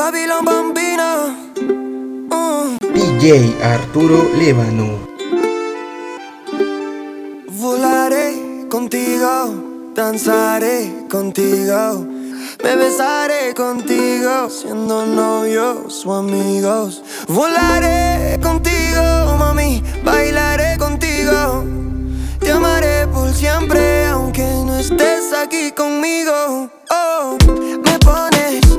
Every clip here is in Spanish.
Babylon Bambino. Uh. DJ Arturo Lébano. Volaré contigo, danzaré contigo, me besaré contigo, siendo novios o amigos. Volaré contigo, mami, bailaré contigo. Te amaré por siempre, aunque no estés aquí conmigo. Oh, me pones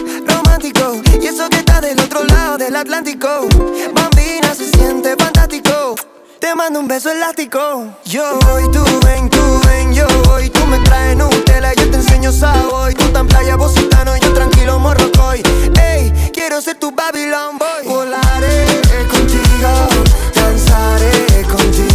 del otro lado del Atlántico. Bambina se siente fantástico. Te mando un beso elástico. Yo voy, tú ven, tú ven, yo voy. Tú me traes Nutella, yo te enseño Savoy. Tú tan playa, bocitano, yo tranquilo morrocoy. Ey, quiero ser tu Babylon boy. Volaré contigo, danzaré contigo,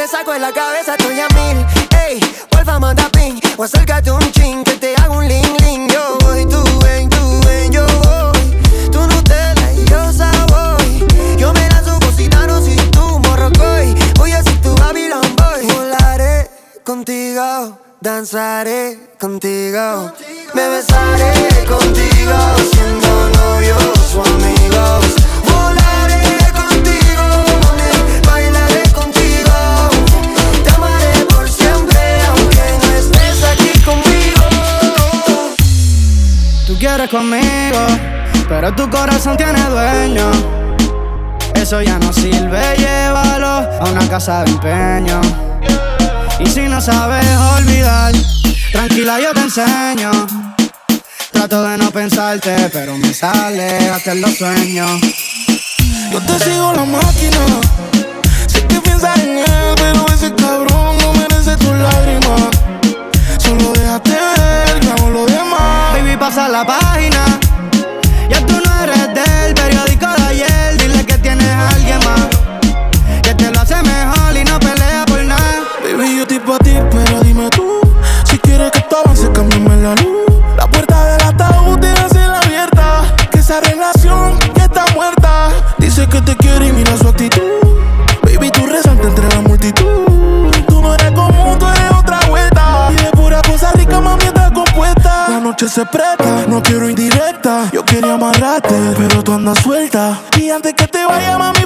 te saco en la cabeza, estoy a mil. Ey, porfa, manda ping. O acércate un chin, que te hago un ling ling. Yo voy, tú ven, tú ven, yo voy. Tú Nutella y yo Savoy. Yo me lanzo cositano si tú morrocoy. Voy a ser tu Babylon boy. Volaré contigo, danzaré contigo. Me besaré contigo, siendo novios o amigos. Quieres conmigo, pero tu corazón tiene dueño. Eso ya no sirve, llévalo a una casa de empeño. Y si no sabes olvidar, tranquila yo te enseño. Trato de no pensarte, pero me sale hasta los sueños. Yo te sigo la máquina. Sé que piensas en él, tú andas suelta. Y antes que te vaya, mami,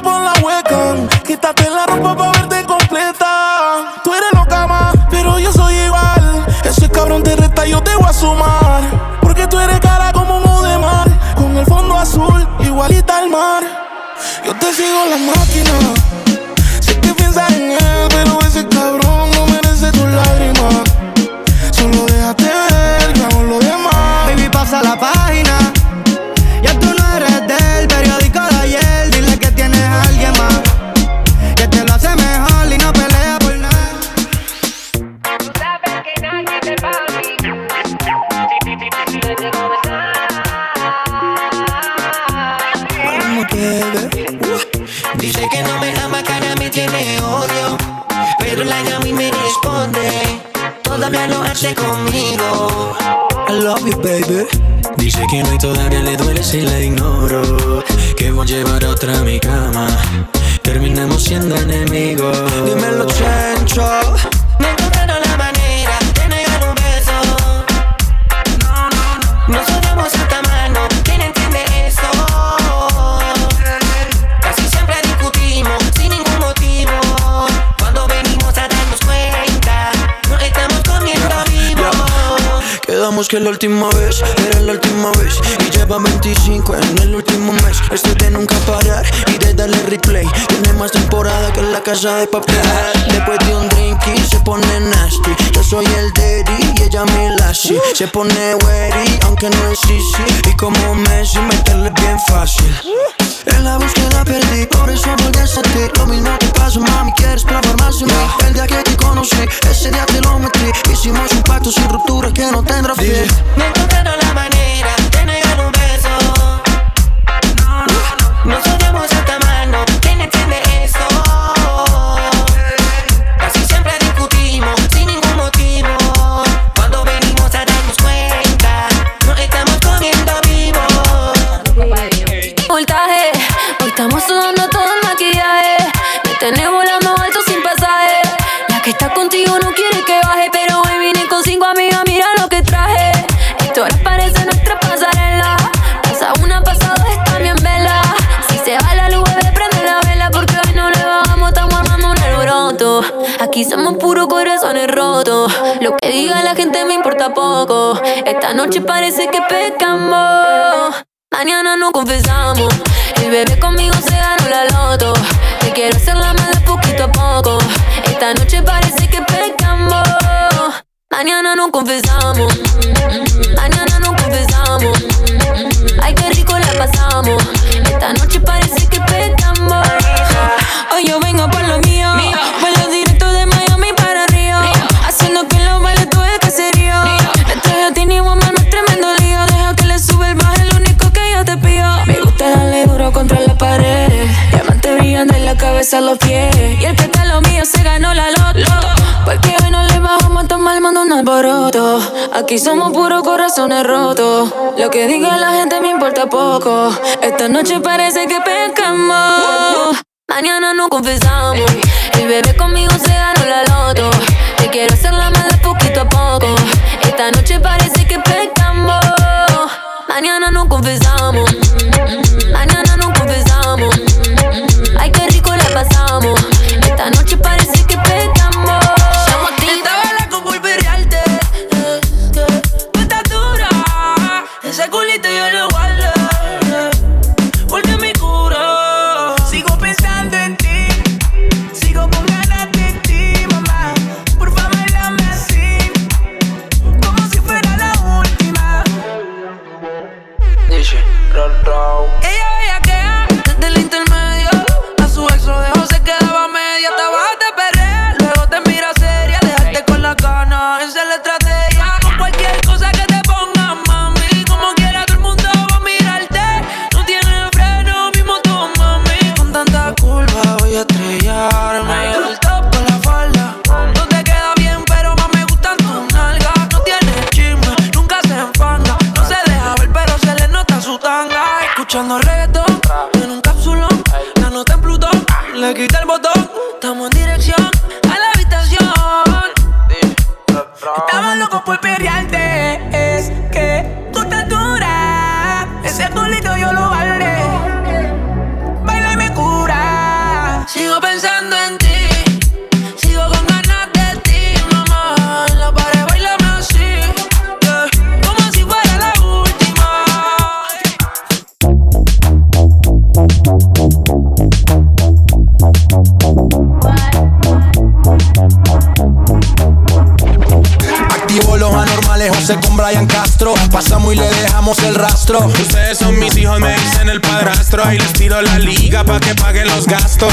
Que la última vez era la última vez. Y lleva 25 en el último mes. Esto de nunca parar y de darle replay. Tiene más temporada que la casa de papel. Después de un drink y se pone nasty. Yo soy el daddy y ella mi lassie Se pone wary aunque no es easy. Y como Messi meterle bien fácil En la búsqueda perdí, por eso volví a sentir Lo mismo que pasó, mami, quieres probar más de mí. El día que te conocí, ese día te lo metí. Hicimos un pacto sin ruptura que no tendrá fin. Me encontraron la manera de negar un beso. No, no, Aquí somos puros corazones rotos. Lo que diga la gente me importa poco. Esta noche parece que pecamos. Mañana no confesamos. El bebé conmigo se ganó la loto. Te quiero hacer la mala poquito a poco. Esta noche parece que pecamos. Mañana no confesamos. Mañana no confesamos. Ay, qué rico la pasamos. Esta noche parece que pecamos. Hoy yo vengo brillando en la cabeza a los pies. Y el que está lo mío se ganó la loto. Porque hoy no le bajamos a tomar mando un alboroto. Aquí somos puros corazones rotos. Lo que diga la gente me importa poco. Esta noche parece que pecamos. Mañana no confesamos. El bebé conmigo se ganó la loto. Te quiero hacer la el rastro. Ustedes son mis hijos, me dicen el padrastro. Ahí les tiro la liga pa' que paguen los gastos.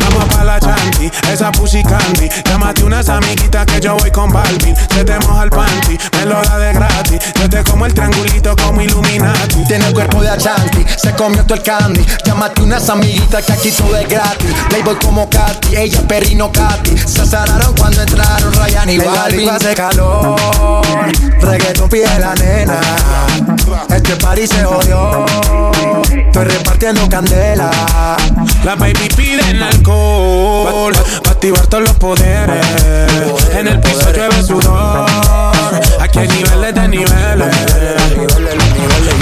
Vamos pa' la chanti, esa pussy candy. Llámate unas amiguitas que yo voy con Balvin. Se te moja el panty, me lo da de gratis. Yo te como el triangulito como Illuminati. Tiene el cuerpo de Achanti, se comió todo el candy. Llámate unas amiguitas que aquí todo es gratis. Playboy como Katy, ella es perrino Katy. Se azararon cuando entraron Ryan y Balvin. hace calor, reggaeton pide la nena. Este party se jodió, estoy repartiendo candela. La baby piden alcohol activar los poderes. En el piso llueve sudor. Aquí hay niveles de niveles.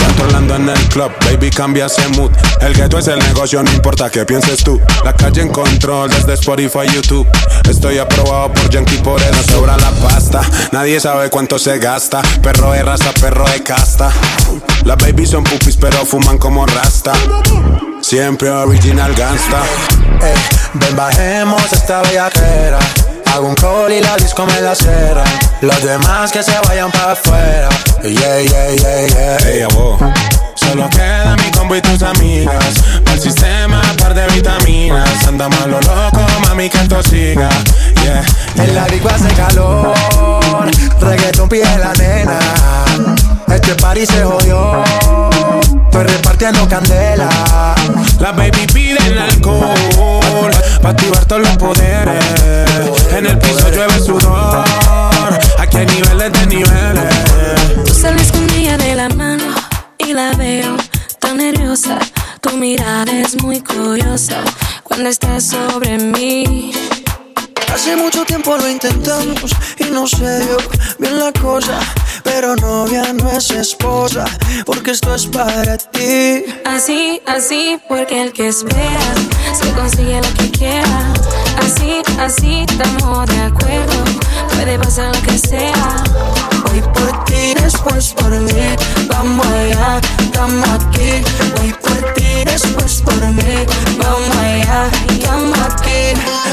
Controlando en el club, baby cambia ese mood. El gueto es el negocio, no importa qué pienses tú. La calle en control desde Spotify, YouTube. Estoy aprobado por Yankee, por eso sobra la pasta. Nadie sabe cuánto se gasta. Perro de raza, perro de casta. Las babies son pupis pero fuman como rasta Siempre original gangsta Ey, ven bajemos esta bellaquera. Hago un call y la disco me la cera. Los demás que se vayan para afuera. Yeah, yeah, yeah, yeah. Ey, abo. Solo queda mi combo y tus amigas. Para el sistema, par de vitaminas. Andamos a lo loco, mami, que esto siga. Yeah. En la disco hace calor. Reggaeton pide la nena. Este party se jodió. Estoy repartiendo candela. La baby pide el alcohol. Pa' activar todos los poderes. En el piso llueve sudor. Aquí hay niveles de niveles. Tú sales con ella de la mano y la veo tan nerviosa. Tu mirada es muy curiosa cuando estás sobre mí. Hace mucho tiempo lo intentamos y no se dio bien la cosa. Pero novia no es esposa, porque esto es para ti. Así, así, porque el que espera se consigue lo que quiera. Así, así estamos de acuerdo. Puede pasar lo que sea. Hoy por ti, después por mí. Vamos allá, estamos aquí. Hoy por ti, después por mí. Vamos allá, estamos aquí.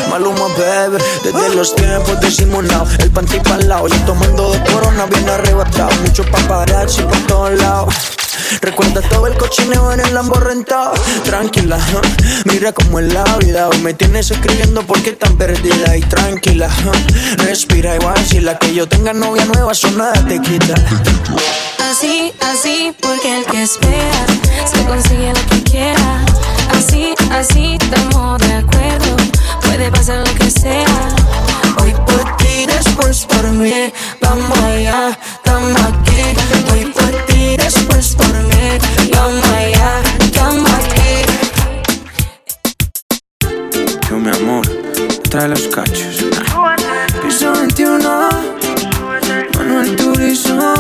Maluma, bebé, desde los tiempos disimulado. El panty para lado, yo tomando de corona bien arrebatado. Mucho paparazzi por todos lados. Recuerda todo el cochineo en el Lambo rentado. Tranquila, mira cómo es la vida. Me tienes escribiendo porque tan perdida y tranquila. Respira igual si la que yo tenga novia nueva, eso nada te quita. Así, así, porque el que espera se consigue lo que quiera. Así, así, estamos de acuerdo. Puede pasar lo que sea. Hoy por ti, después por mí. Vamos allá, estamos aquí. Hoy por ti, después por mí. Vamos allá, estamos aquí. Yo, mi amor, trae los cachos. Piso 21, Manuel Turizo.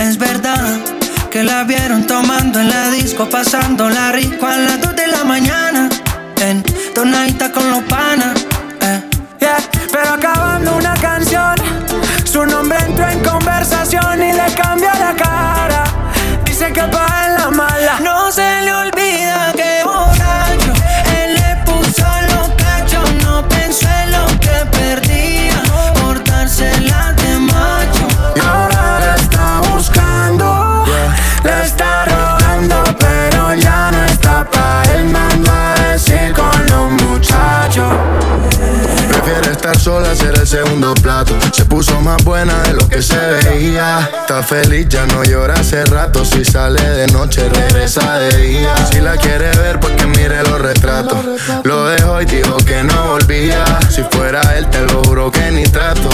Es verdad que la vieron tomando en la disco, pasando la rico a las 2 de la mañana. En tonadita con los panas. El segundo plato. Se puso más buena de lo que se veía. Está feliz, ya no llora hace rato. Si sale de noche, regresa de día. Si la quiere ver, pues que mire los retratos. Lo dejó y dijo que no volvía. Si fuera él, te lo juro que ni trato.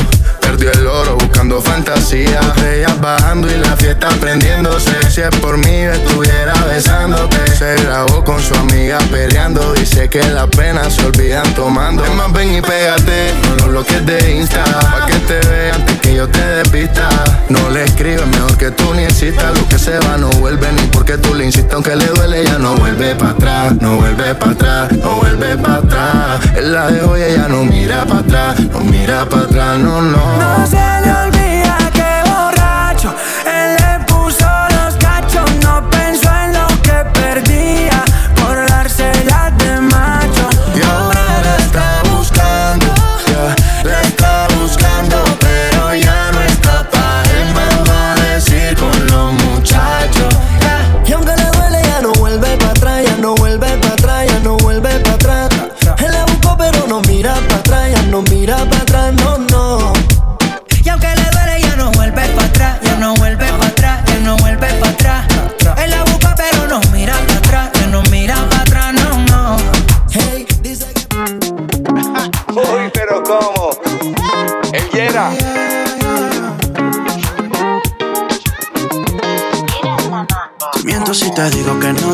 Fantasía. Ellas bajando y la fiesta prendiéndose. Si es por mí, estuviera besándote. Se grabó con su amiga peleando. Dice que las penas se olvidan tomando. Es más, ven y pégate. No los bloques de Insta. Pa' que te vean antes que yo te despista. No le escribes mejor que tú ni existas. Lo que se va no vuelve ni porque tú le insistas. Aunque le duele, ya no vuelve para atrás. No vuelve para atrás. No vuelve para atrás. Él la dejó y ella no mira para atrás. No mira para atrás. No, no. No se le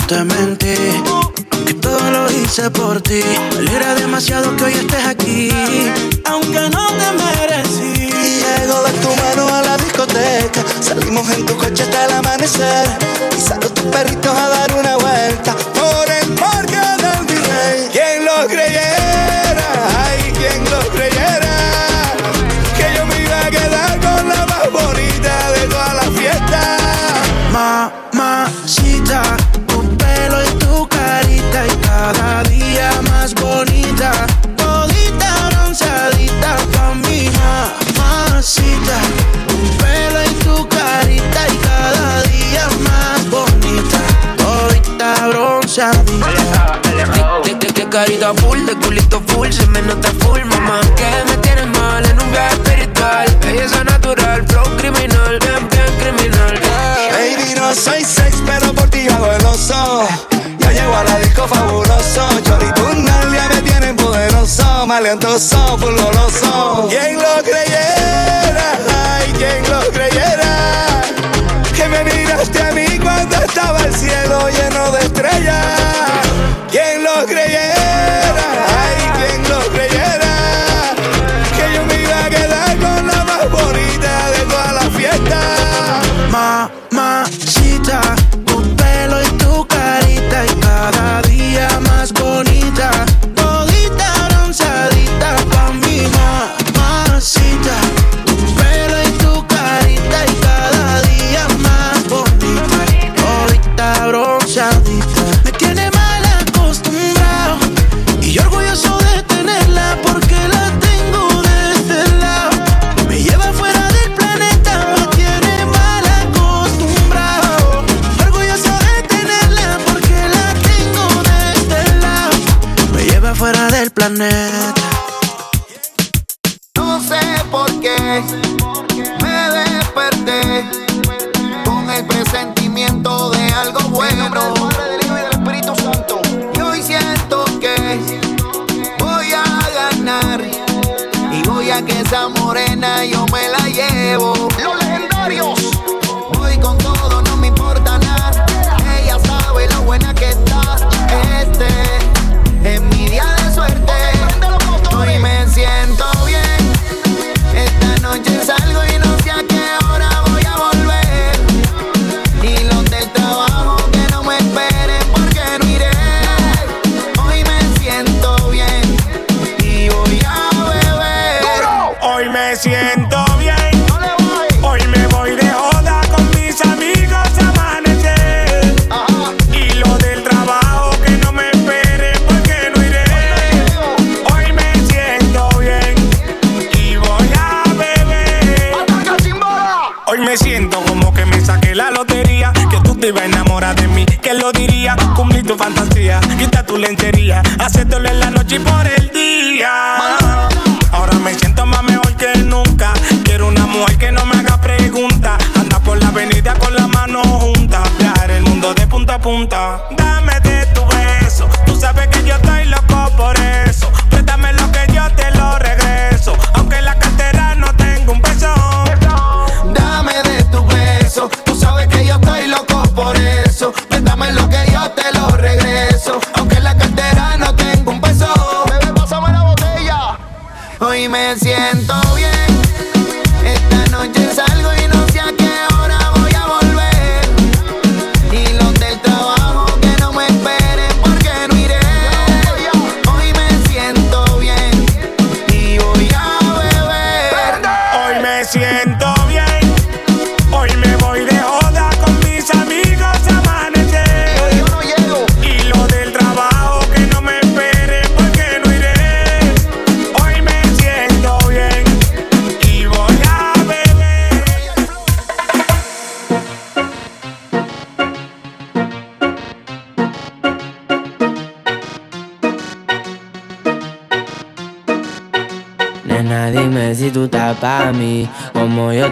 te mentí Que todo lo hice por ti carita full, de culito full, se me nota full, mamá. Que me tienes mal en un viaje espiritual. Belleza natural, flow criminal, bien, bien criminal. yeah. Baby, no soy sex, pero por ti hago el oso. Ya llego a la disco fabuloso. Chorito, ya me tienen poderoso. Maleantoso, full goloso. ¿Quién lo creyera? Ay, ¿quién lo creyera? Que me miraste a mí cuando estaba el cielo lleno de estrellas. ¿Quién lo creyera?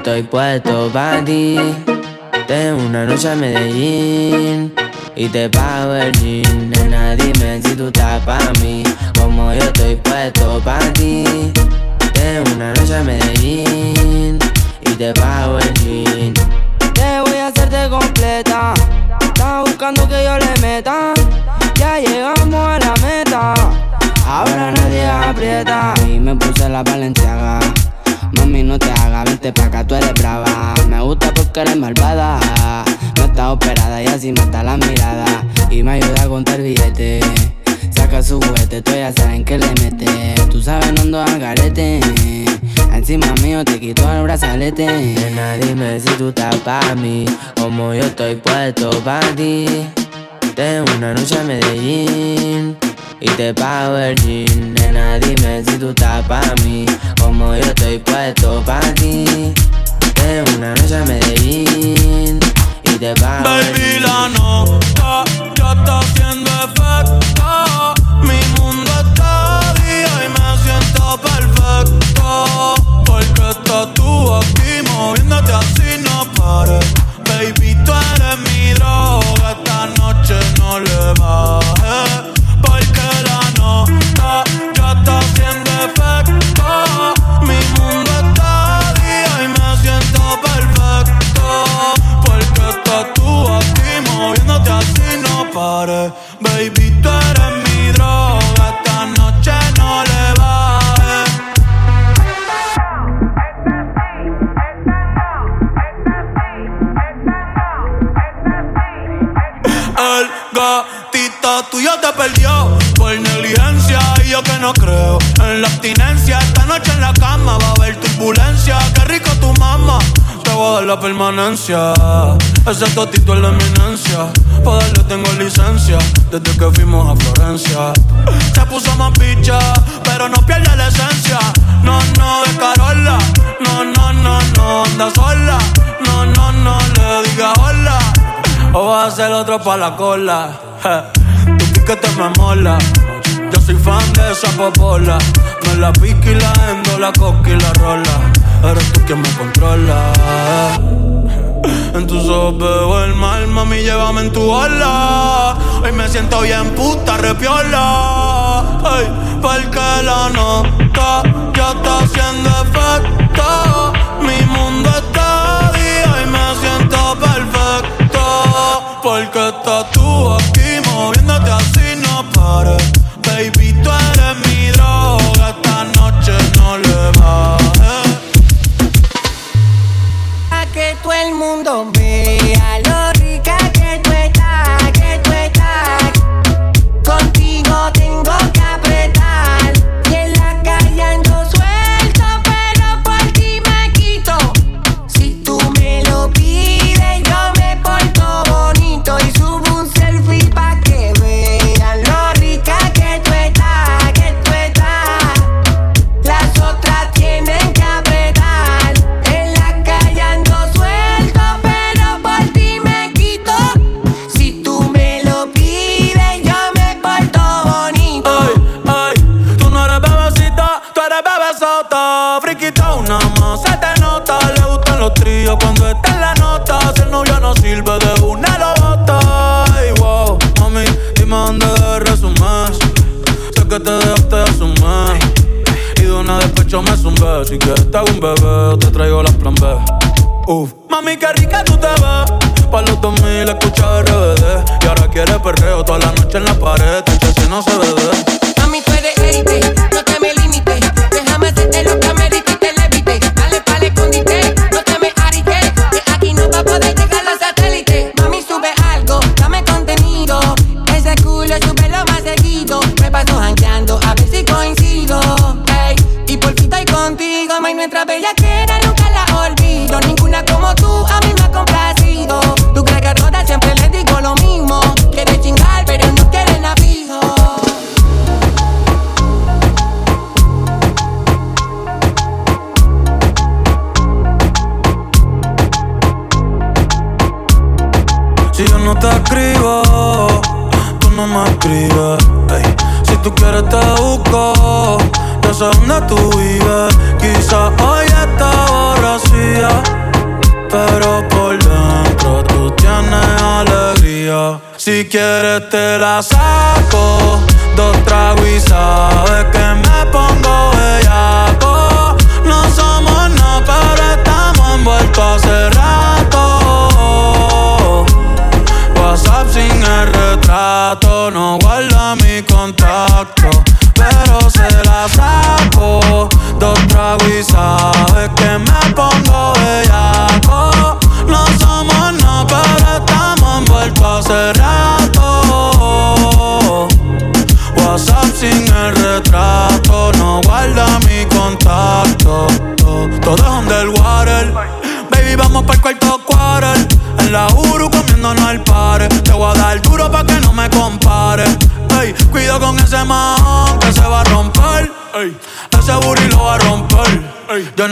Estoy puesto pa' ti. Tengo una noche a Medellín y te pago el jean. Nena, dime si tú estás pa' mí, como yo estoy puesto pa' ti. Tengo una noche a Medellín y te pago el jean. Te voy a hacerte completa. Estás buscando que yo le meta. Ya llegamos a la meta. Ahora nadie aprieta. Y me puse la valenciaga. Mami, no te hagas, vente pa' acá, tú eres brava. Me gusta porque eres malvada. No está operada y así mata la mirada. Y me ayuda a contar billete. Saca su juguete, tú ya saben que le mete. Tú sabes, no ando al garete. Encima mío te quito el brazalete. Nena, dime si tú estás pa' mí, como yo estoy puesto pa' ti. Tengo una noche a Medellín y te pago el jean. Nena, dime si tú estás pa' mí, como yo estoy puesto pa' ti. Tengo una noche a Medellín y te pago el Baby, la nota ya está haciendo efecto. Mi mundo está día y me siento perfecto. Porque estás tú aquí moviéndote así, no pares. Baby, tú eres mi droga. Esta noche no le bajes. Baby, tú eres mi droga. Esta noche no le bajes. El gatito tuyo te perdió por negligencia y yo que no creo en la abstinencia. Esta noche en la cama va a haber turbulencia. Qué rico tu mamá, te voy a dar la permanencia. Ese totito es la eminencia. Para darle tengo licencia desde que fuimos a Florencia. Se puso más picha, pero no pierde la esencia. No, no, de Carola. No, no, no, no, anda sola. No, no, no, le diga hola. O vas a ser otro pa' la cola. Je, Tu piquete me mola. Yo soy fan de esa popola. Me la pique y la endo, la coca y la rola. Eres tú quien me controla. En tus ojos veo el mal, mami, llévame en tu ola. Hoy me siento bien puta, repiola. Ay, porque la nota ya está haciendo efecto. Mi mundo está día y me siento perfecto. Porque estás tú aquí moviéndote así, no pares. Baby, tú eres mi droga, esta noche no le va. A que todo el mundo vea despecho me zumbé. Si quieres te hago un bebé, te traigo las plan B. Uf. Mami, qué rica tú te ves. Pa' los 2000 escucha RBD. Y ahora quieres perreo toda la noche en la pared. Que si no se ve de. Mami, tú eres nuestra bellaquera nunca la olvido. Ninguna como tú a mí me ha complacido. Tú crees que a todas siempre les digo lo mismo. Quieres chingar, pero no quieres nada fijo. Si yo no te escribo, tú no me escribes. Si tú quieres te busco, yo sé dónde tú la saco,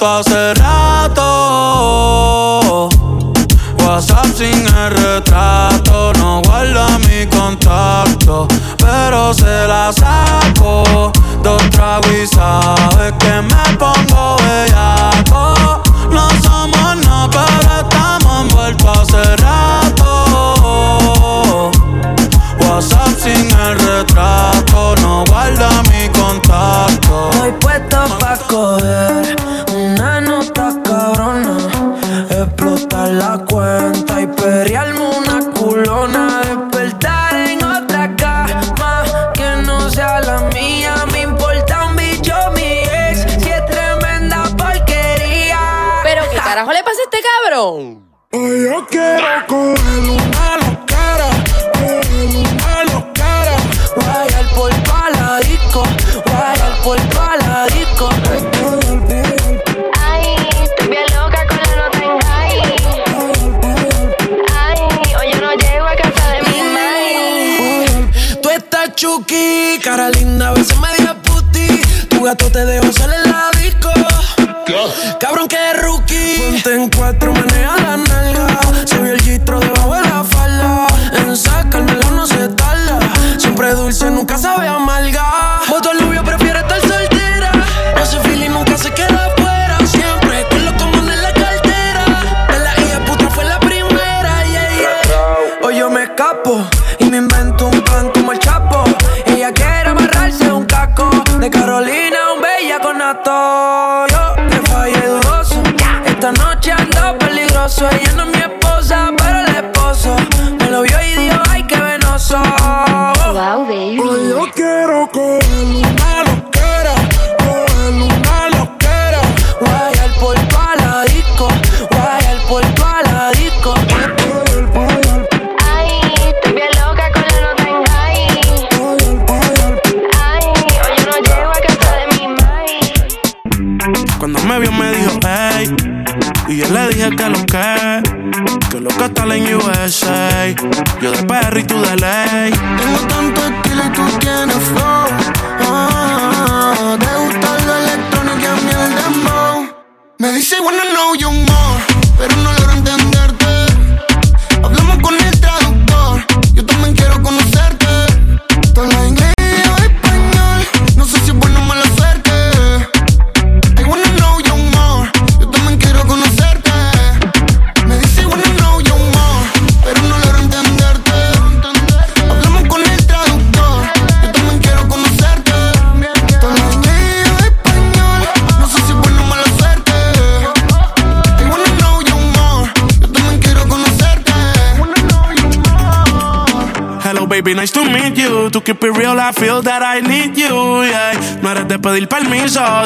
Hace rato. WhatsApp sin el retrato, no guarda mi contacto, pero se la saco. Dos tragos y sabes que me pongo bellaco. No somos nada, pero estamos envueltos hace rato. WhatsApp sin el retrato, no guarda mi contacto. Estoy puesto pa' coger te dejo salir en la disco. Cabrón, que rookie. Ponte en cuatro manos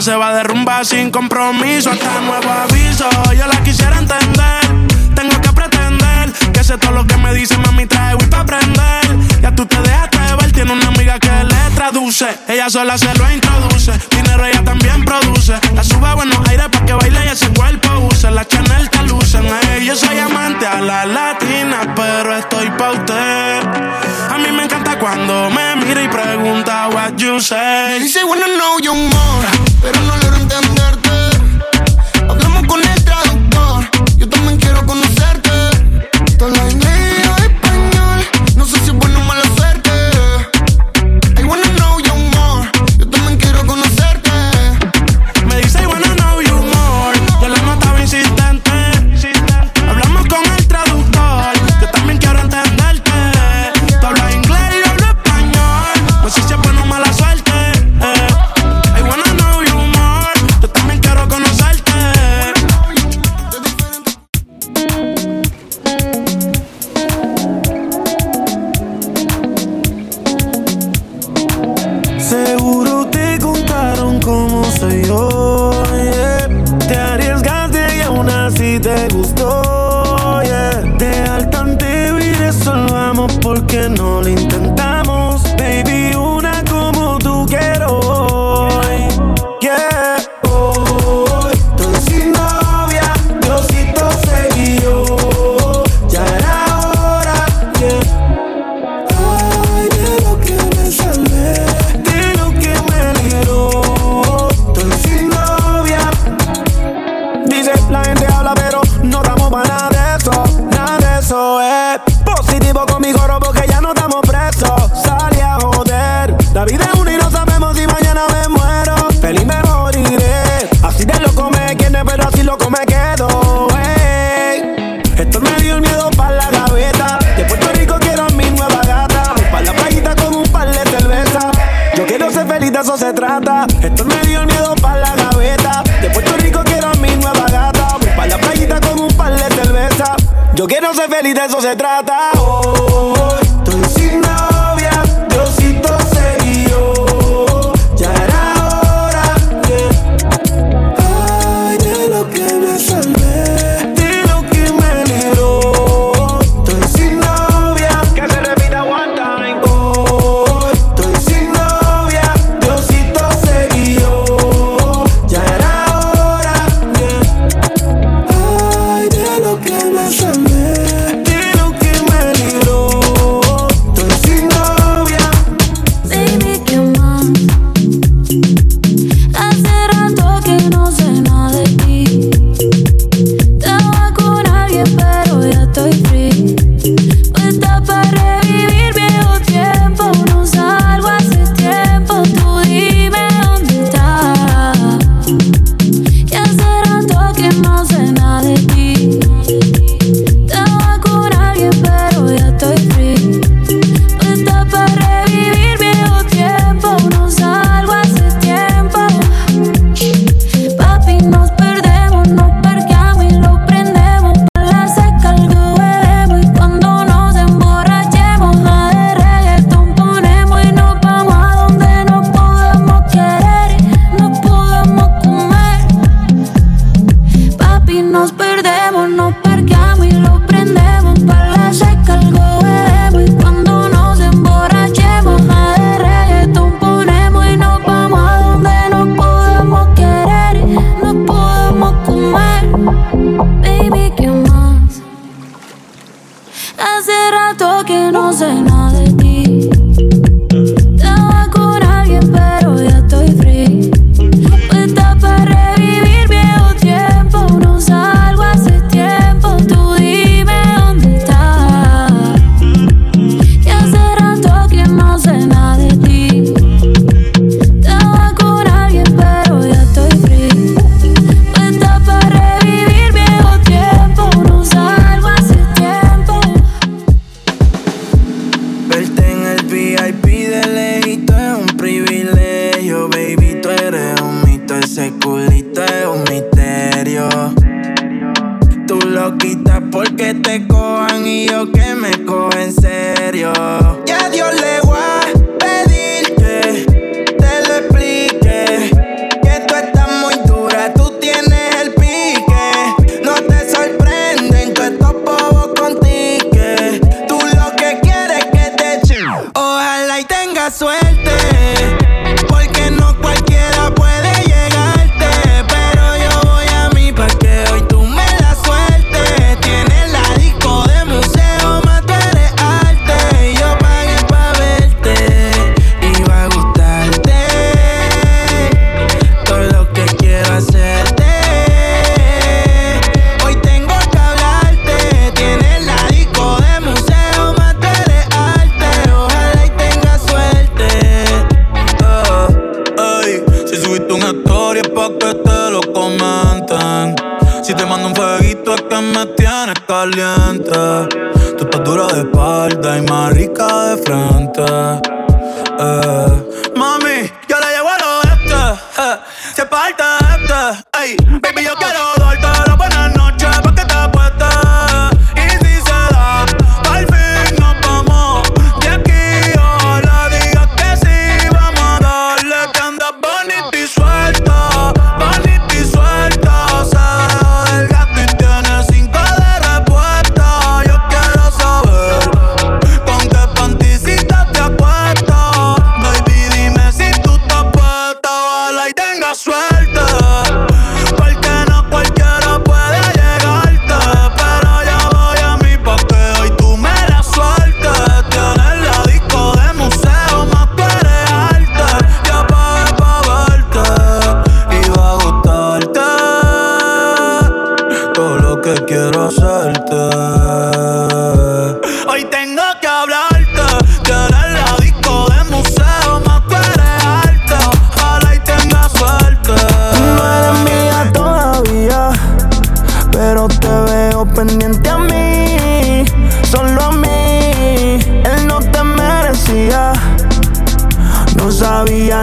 se va a derrumbar sin compromiso hasta nuevo aviso. Yo la quisiera entender, tengo que pretender que sé todo lo que me dice mami trae voy para aprender. Ya tú te dejaste ver, tiene una amiga que le traduce, ella sola se lo introduce, dinero ella también produce. La suba buenos aires para que baile y ese cuerpo use, la Chanel te lucen. Hey, yo soy amante a la latina, pero estoy pa' usted. A mí me encanta cuando me mira y pregunta what you say. Dice, bueno, no, yo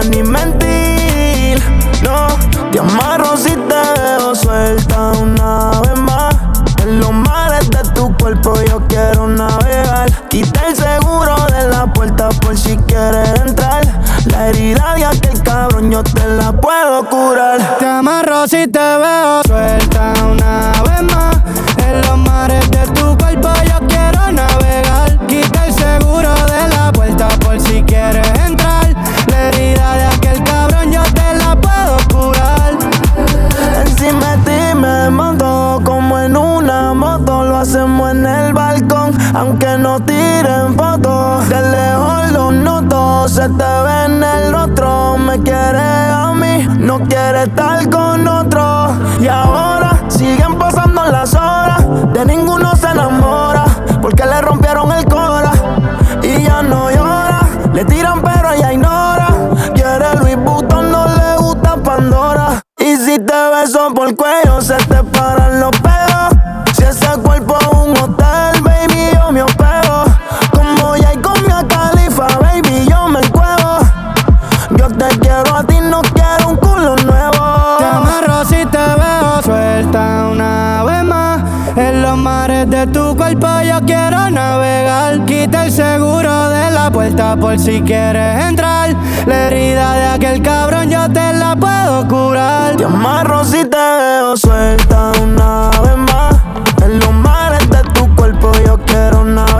mi mente. Si quieres entrar. La herida de aquel cabrón yo te la puedo curar. Te amarro si te veo suelta una vez más. En los mares de tu cuerpo yo quiero navegar. Quita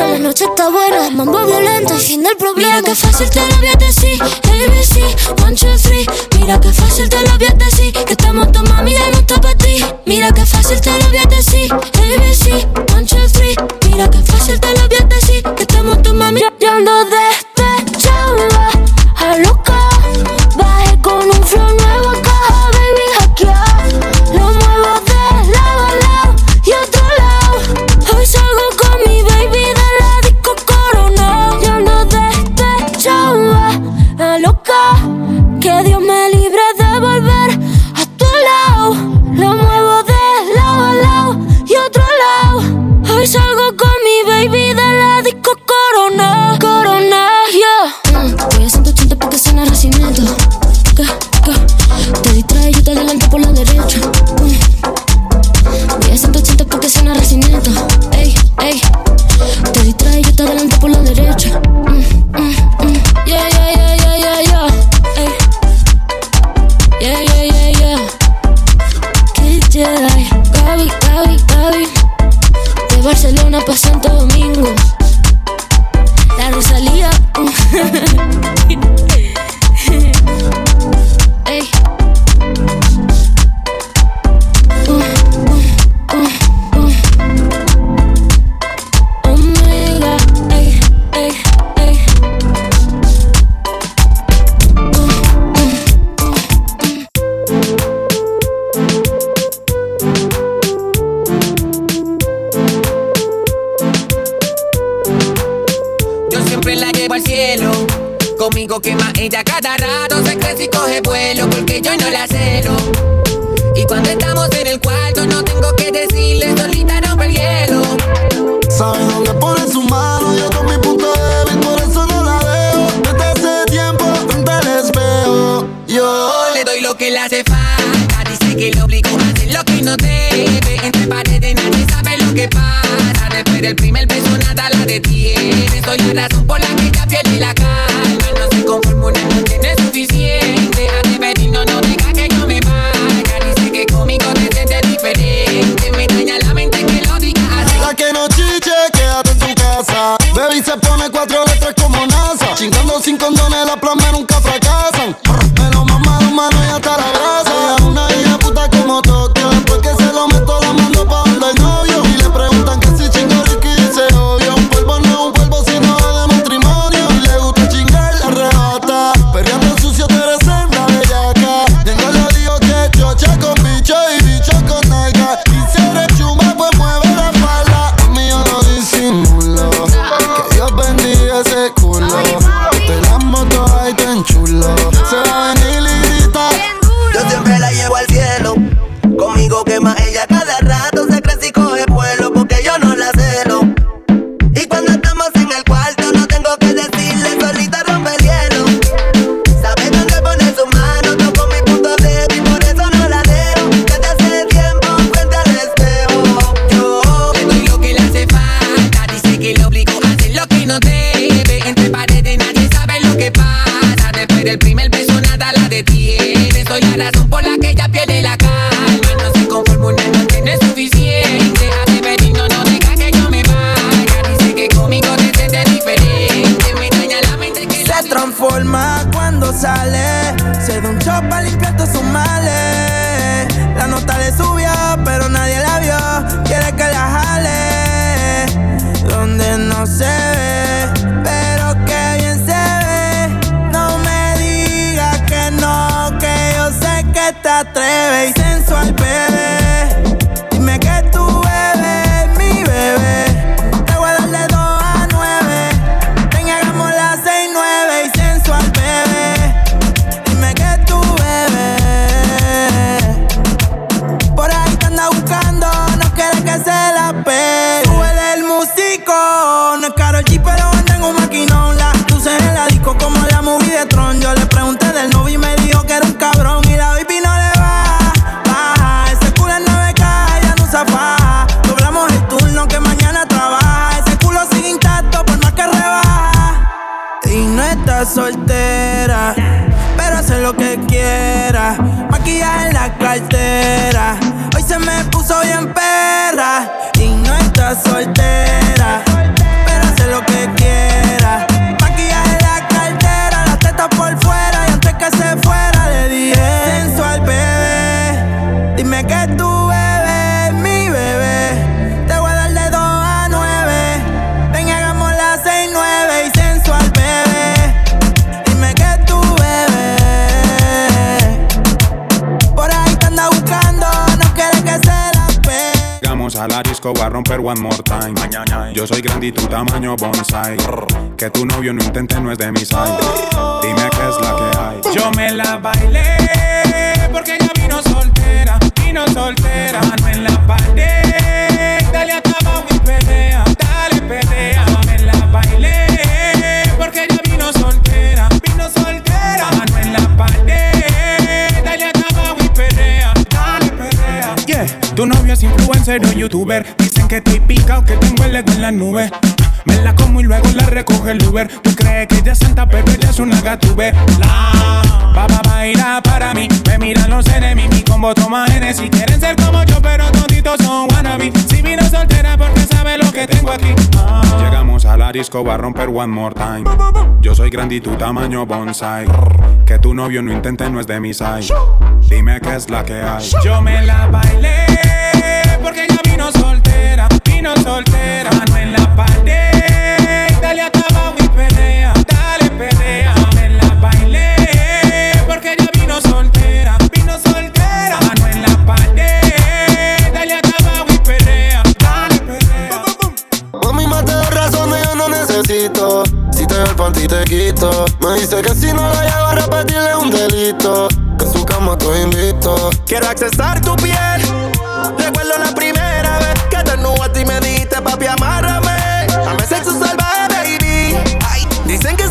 buena, la noche está buena. Mambo violento, el fin del problema. Mira que fácil te lo voy a decir. ABC, one, two, three. Mira que fácil te lo Yo siempre la llevo al cielo. Conmigo quema ella cada rato, se crece y coge vuelo porque yo no la celo. Y cuando estamos en el cuarto no tengo que decirle, solita rompe el hielo. Sabe dónde pone su mano que pasa Después del primer beso nada la detiene. Soy la razón por la que ya pierde la calma. No se conforma una noche, no es suficiente. A de venir, no, no deja que yo me vaya. Dice que conmigo te sientes diferente. Me daña la mente que lo diga así. Para que no chiche, quédate en tu casa. Baby se pone cuatro Chop para limpiar todos sus males. La nota le subió, pero nadie la vio. Quiere que la jale. Donde no se ve, pero que bien se ve. No me digas que no, que yo sé que te atreves. Sensual, bebé. Cartera. Hoy se me puso bien perra. Y no está soltera, romper one more time. Yo soy grande y tu tamaño bonsai. Que tu novio no intente, no es de mi side. Dime qué es la que hay. Yo me la bailé porque ella vino soltera, vino soltera, mano en la pared. Dale a tabaco y pelea, dale pelea. Me la bailé porque ella vino soltera, vino soltera, mano en la pared. Dale a tabaco y pelea, dale pelea. Yeah, tu novio es influencer o youtuber. Que estoy picao, que tengo el ego en la nube. Me la como y luego la recoge el Uber. Tú crees que ella es santa, pero ella es una gatube. La va baila para mí. Me miran los enemigos, mi combo toma Si Quieren ser como yo, pero toditos son wannabe. Si vino soltera porque sabe lo que tengo aquí. Ah. Llegamos a la disco, va a romper one more time. Yo soy grande y tu tamaño bonsai. Que tu novio no intente, no es de mi side. Dime qué es la que hay. Yo me la bailé porque ella vino soltera, vino soltera, mano en la pared. Dale a tabaco y pelea, dale pelea. Me la bailé porque ella vino soltera, vino soltera, mano en la pared. Dale a tabaco y pelea, dale pelea. Mami, más de razones yo no necesito. Si te veo el panty te quito. Me dice que si no la llevo a repetirle un delito. Que en su cama estoy invito. Quiero accesar tu piel. Recuerdo la primera papi, amárrame. Dame sexo salvaje, baby. Dicen que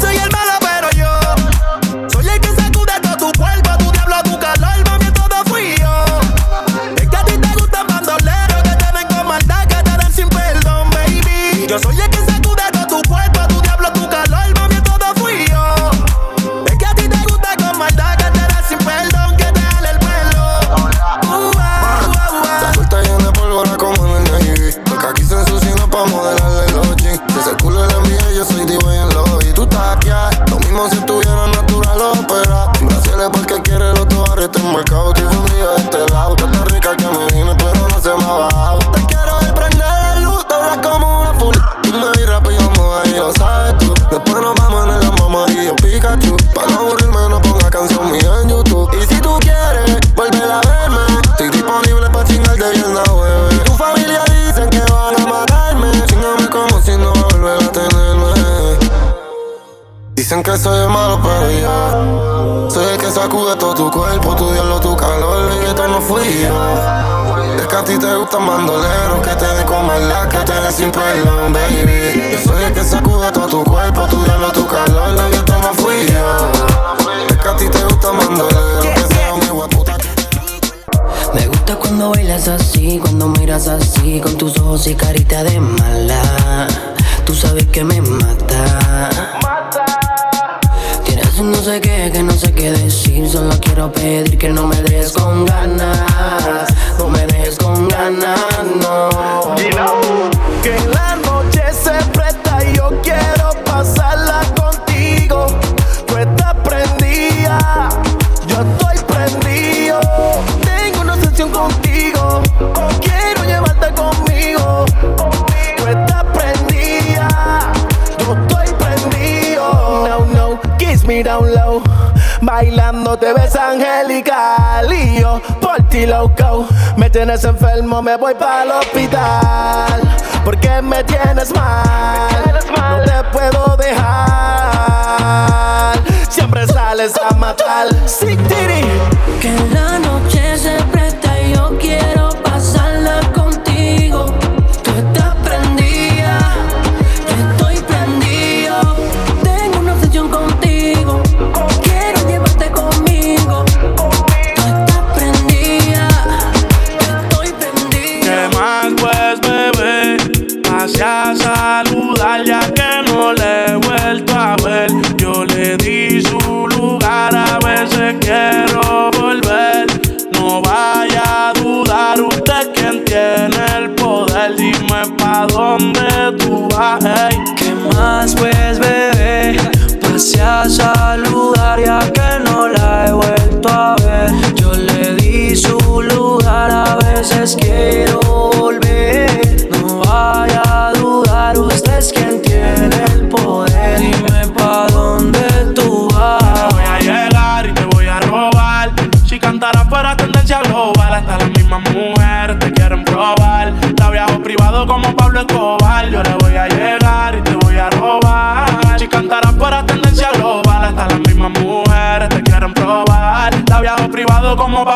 Dicen que soy el malo, pero yo soy el que sacude todo tu cuerpo, tu diablo, tu calor. Y esto no fui yo. que a ti te gustan bandoleros, que te den con maldad, que te den sin perdón, baby. Yo soy el que sacude todo tu cuerpo, tu diablo, tu calor, la que no fui yo. Es que a ti te gustan bandoleros, que sea un hijo puta. Me gusta cuando bailas así, cuando miras así, con tus ojos y carita de mala. Tú sabes que me mata. No sé qué, que no sé qué decir. Solo quiero pedir que no me des con ganas. No me des con ganas, no. Bailando te ves angelical y yo por ti loco. Me tienes enfermo, me voy para el hospital Porque me tienes mal No te puedo dejar. Siempre sales a matar. Sí, tiri. Que la noche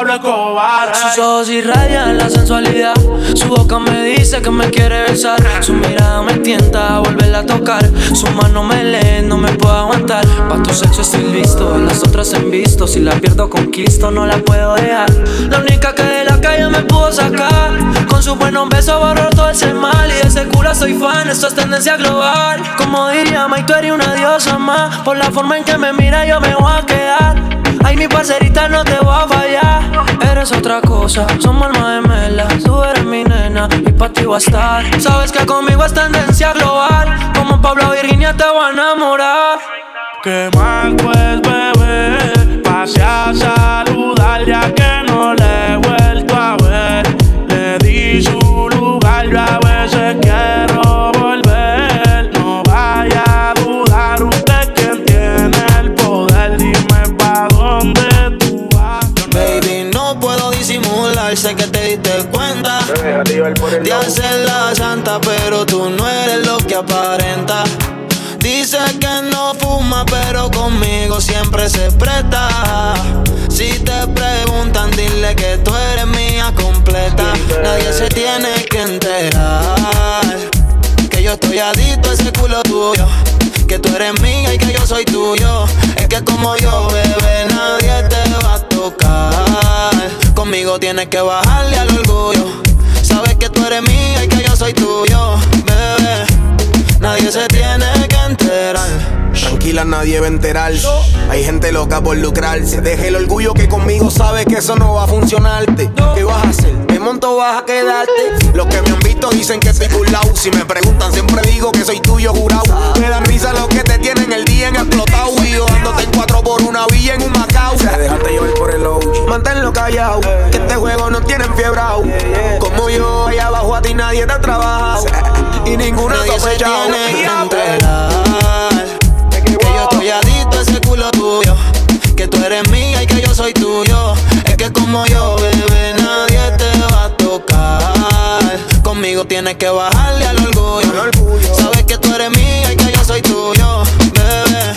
Sus ojos irradian la sensualidad. Su boca me dice que me quiere besar. Su mirada me tienta a volverla a tocar. Su mano me lee, no me puedo aguantar. Pa' tu sexo estoy listo, las otras en visto. Si la pierdo, conquisto, no la puedo dejar. La única que de la calle me pudo sacar. Con su buenos besos borró todo ese mal. Y de ese culo soy fan, esto es tendencia global. Como diría Mike, tú eres una diosa más. Por la forma en que me mira, yo me voy a quedar. Ay, mi parcerita, no te voy a fallar. Eres otra cosa, somos alma gemela. Tú eres mi nena y pa' ti voy a estar. Sabes que conmigo es tendencia global. Como Pablo Virginia te voy a enamorar. ¿Qué más pues, bebé? Pase a saludar ya que no le he vuelto a ver. Le di su lugar, yo de hacer la santa, pero tú no eres lo que aparenta. Dice que no fuma, pero conmigo siempre se presta. Si te preguntan, dile que tú eres mía completa. Nadie se tiene que enterar que yo estoy adicto a ese culo tuyo. Que tú eres mía y que yo soy tuyo. Es que como yo, bebé, nadie te va a tocar. Conmigo tienes que bajarle al orgullo. Soy tuyo, Tranquila, nadie va a enterar. Hay gente loca por lucrarse. Deja el orgullo que conmigo sabes que eso no va a funcionarte. ¿Qué vas a hacer? ¿Qué monto vas a quedarte? Los que me han visto dicen que soy burlao. Si me preguntan, siempre digo que soy tuyo jurado. Me da risa los que te tienen el día en explotado. Y yo dándote en cuatro por una villa en un Macao. Déjate llevar por el OG. Manténlo callado. Que este juego no tiene enfiebrado. Como yo, allá abajo a ti nadie te ha trabajado. Y ninguno Nadie se tiene Que yo culo tuyo. Que tú eres mía y que yo soy tuyo. Es que como yo, bebé, nadie te va a tocar. Conmigo tienes que bajarle al orgullo. Sabes que tú eres mía y que yo soy tuyo, bebé.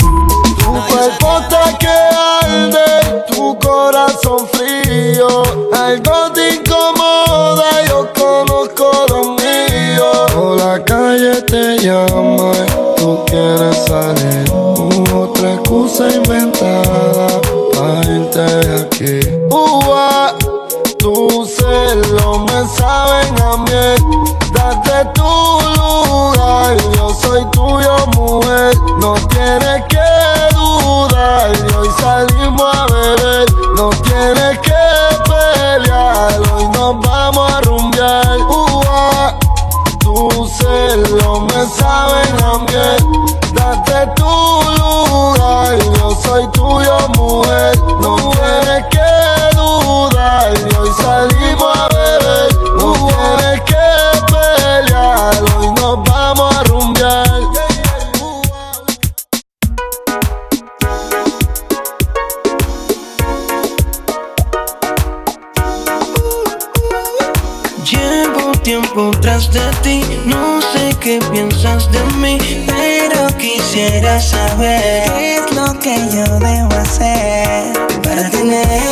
Tu cuerpo te que arde, tu corazón frío. Algo te incomoda, yo conozco los míos. Por la calle te llama, tú quieres salir otra excusa inventada para irte de aquí. Uva, tus celos me saben a. Date tu lugar, yo soy tuyo, mujer. No tienes que dudar, hoy salimos a beber. No tienes que pelear, hoy nos vamos a rumbear. Uva, tus celos me saben a. soy tuyo, mujer. No tienes que dudar, y hoy salimos a beber. No tienes que pelear, hoy nos vamos a rumbear. Llevo tiempo tras de ti, no sé qué piensas de mí, pero quisiera saber qué es lo que yo debo hacer para tenerte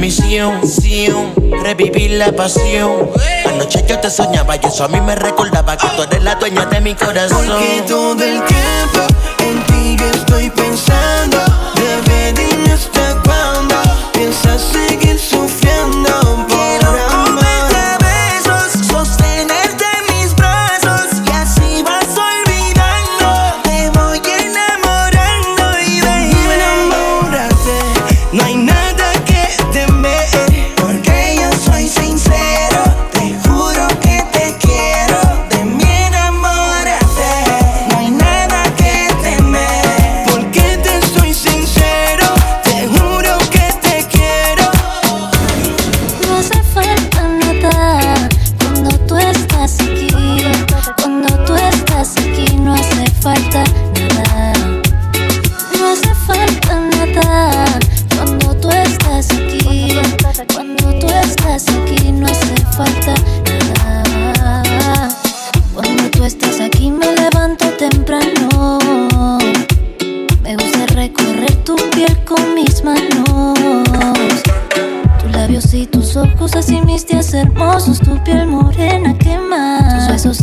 misión. misión, Revivir la pasión. Anoche yo te soñaba y eso a mí me recordaba que tú eres la dueña de mi corazón. Porque todo el tiempo en ti yo estoy pensando.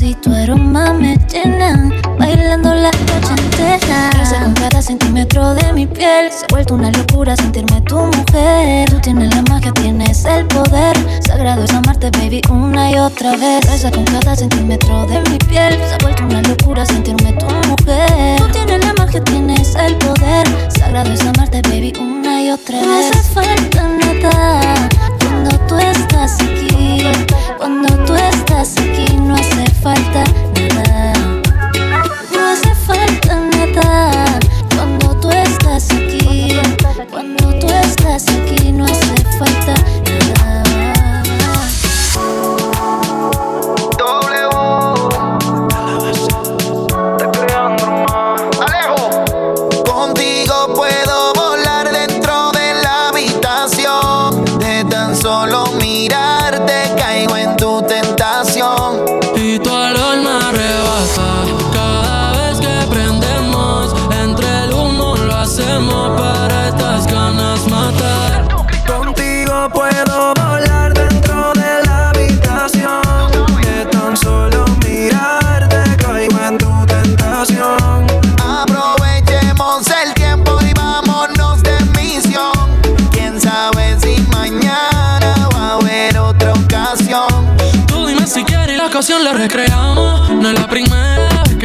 Y tu aroma me llenan. Bailando la noche entera. Crece con cada centímetro de mi piel. Se ha vuelto una locura sentirme tu mujer. Tú tienes la magia, tienes el poder. Sagrado es amarte, baby, una y otra vez. Crece con cada centímetro de mi piel. Se ha vuelto una locura sentirme tu mujer. Tú tienes la magia, tienes el poder. Sagrado es amarte, baby, una y otra vez. No hace falta nada cuando tú estás aquí. Cuando tú estás aquí no hace falta nada. No hace falta nada cuando tú estás aquí. Cuando tú estás aquí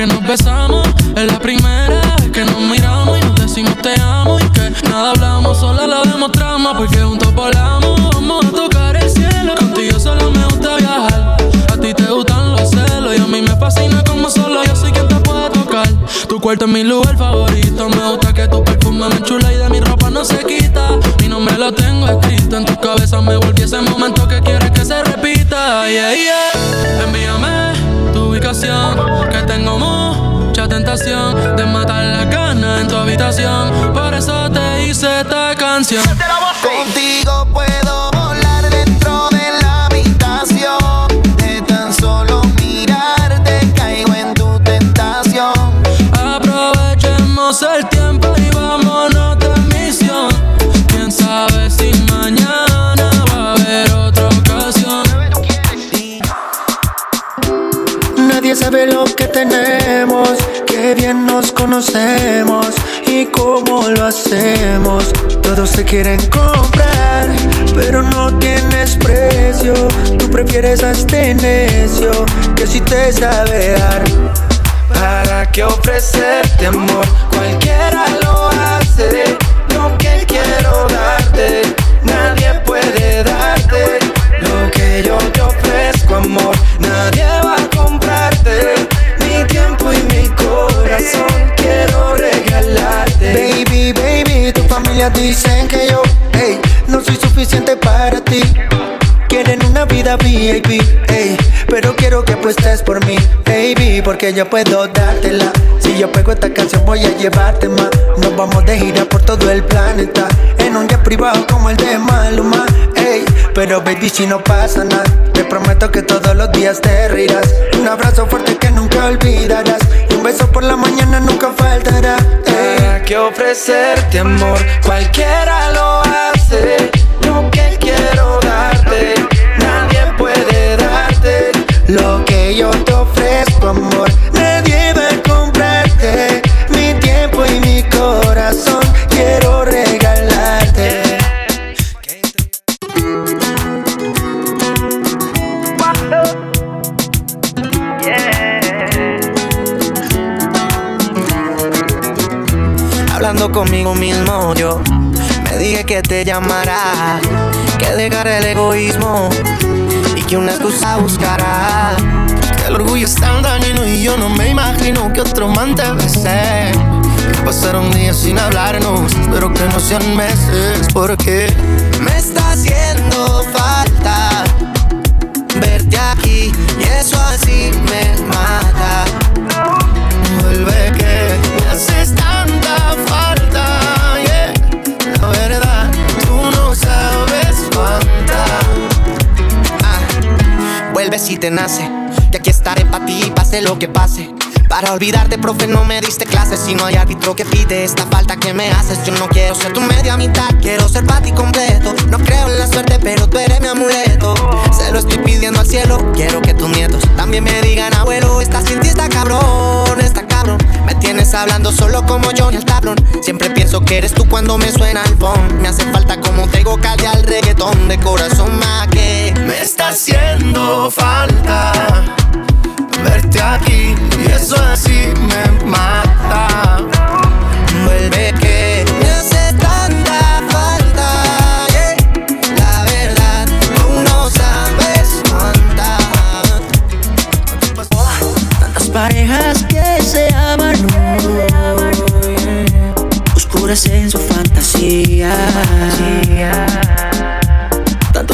que nos besamos, es la primera que nos miramos y nos decimos te amo y que nada hablamos, solo lo demostramos porque juntos volamos. Vamos a tocar el cielo, contigo solo me gusta viajar. A ti te gustan los celos y a mí me fascina como solo yo soy quien te puede tocar. Tu cuarto es mi lugar favorito, me gusta que tu perfume me enchula y de mi ropa no se quita. Mi nombre lo tengo escrito en tu cabeza, me volví ese momento que quieres que se repita. Yeah, yeah. Envíame tu ubicación, que tengo mucha tentación de matar la gana en tu habitación. Por eso te hice esta canción. Contigo conocemos y cómo lo hacemos. Todos te quieren comprar, pero no tienes precio. Tú prefieres a este necio que si te sabe dar. ¿Para qué ofrecerte amor? Cualquiera lo hace. Dicen que yo, hey, no soy suficiente para ti. Quieren una vida VIP, ey, pero quiero que apuestes por mí, baby, porque yo puedo dártela. Si yo pego esta canción voy a llevarte más. Nos vamos de gira por todo el planeta, en un jet privado como el de Maluma, ey. Pero baby, si no pasa nada, te prometo que todos los días te reirás. Un abrazo fuerte que nunca olvidarás, un beso por la mañana nunca faltará. Que ofrecerte amor, cualquiera lo hace. Lo que quiero darte, nadie puede darte. Lo que yo te ofrezco, amor, conmigo mismo yo me dije que te llamará, que dejaré el egoísmo y que una excusa buscará. El orgullo es tan dañino y yo no me imagino que otro man te. Que pasaron días sin hablarnos, pero que no sean meses, porque me está haciendo falta verte aquí y eso así me mata. Si te nace, que aquí estaré para ti, pase lo que pase. Para olvidarte, profe, no me diste clases. Si no hay árbitro que pide esta falta que me haces, yo no quiero ser tu media mitad, quiero ser para ti completo. No creo en la suerte, pero tú eres mi amuleto. Se lo estoy pidiendo al cielo, quiero que tus nietos también me digan, abuelo, estás sin ti, está cabrón, está cabrón. Me tienes hablando solo como Johnny el tablón. Siempre pienso que eres tú cuando me suena el phone. Me hace falta como tengo calle al reggaetón de corazón más que me está haciendo falta verte aquí y eso así me mata. Vuelve que me hace tanta falta. La verdad, tú no sabes cuánta. Tantas parejas que se aman hoy, oscuras en su fantasía.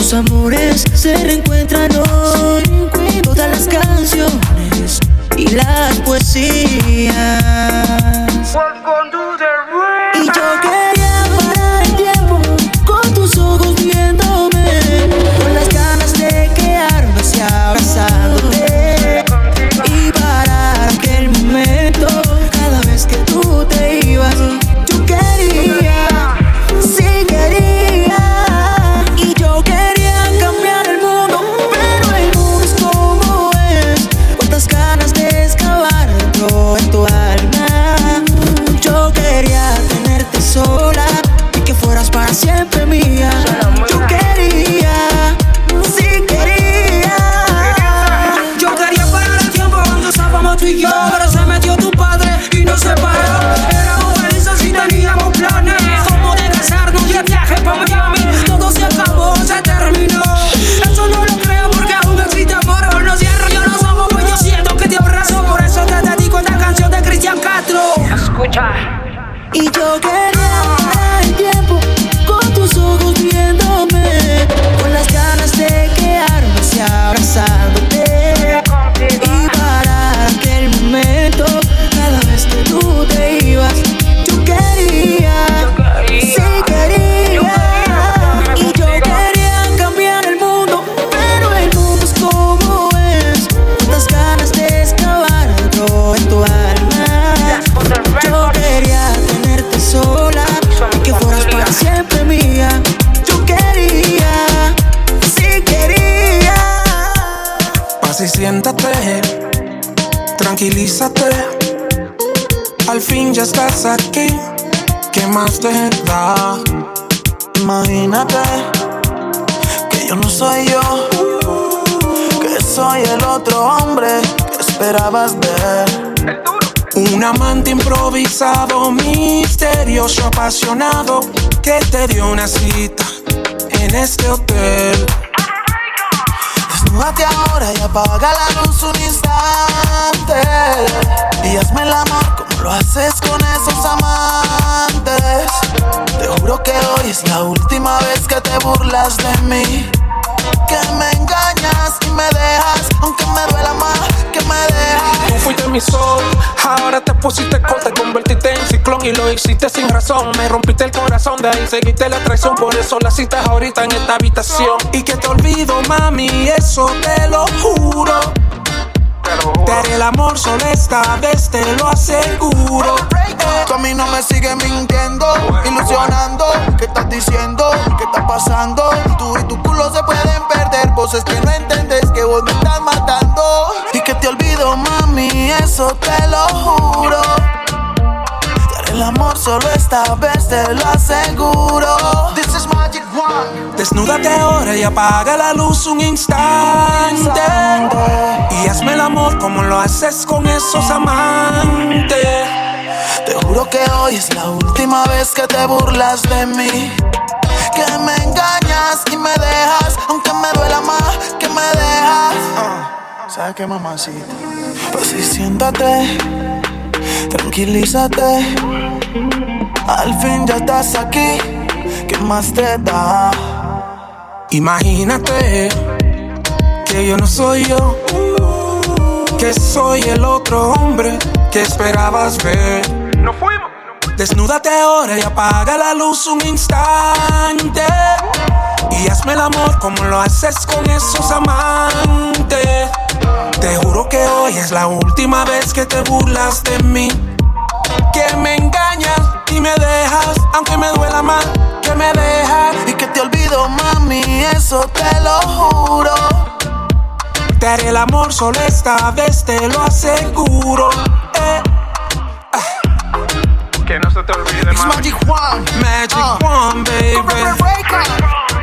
Tantos amores se reencuentran hoy, todas las canciones y las poesías. Un amante improvisado, misterioso, apasionado, que te dio una cita en este hotel. Desnúdate ahora y apaga la luz un instante. Y el amor como lo haces con esos amantes. Te juro que hoy es la última vez que te burlas de mí. Que me engañas y me dejas, aunque me duela más me dejas. Tú fuiste mi sol, ahora te pusiste corta, te convertiste en ciclón y lo hiciste sin razón. Me rompiste el corazón, de ahí seguiste la traición, por eso la citas ahorita en esta habitación. Y que te olvido, mami, eso te lo juro. Te haré el amor solo esta vez, te lo aseguro. Tú a mí no me sigues mintiendo, ilusionando. ¿Qué estás diciendo? ¿Qué está pasando? Tú y tu culo se pueden perder. Voces que no entendés que vos me estás matando. Y que te olvido, mami, eso te lo juro. Te haré el amor solo esta vez, te lo aseguro. This is One. Desnúdate ahora y apaga la luz un instante. Y hazme el amor como lo haces con esos amantes. Te juro que hoy es la última vez que te burlas de mí. Que me engañas y me dejas, aunque me duela más que me dejas. ¿Sabes qué, mamacita? Pues sí, siéntate, tranquilízate. Al fin ya estás aquí, ¿qué más te da? Imagínate que yo no soy yo, que soy el otro hombre que esperabas ver. No fuimos. Desnúdate ahora y apaga la luz un instante. Y hazme el amor como lo haces con esos amantes. Te juro que hoy es la última vez que te burlas de mí. Que me engañas y me dejas, aunque me duela más que me dejas. Y que te olvido, mami, eso te lo juro. Te haré el amor solo esta vez, te lo aseguro. Eh. Que no se te olvide, It's mami. Magic One. Magic Uh. One, baby.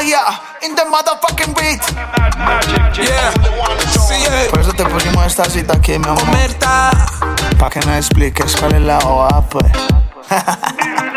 Magia. In the motherfucking beat. Yeah. Sí. Por eso te pusimos esta cita aquí, mi amor. Pa' que me expliques cuál es la OA, pues.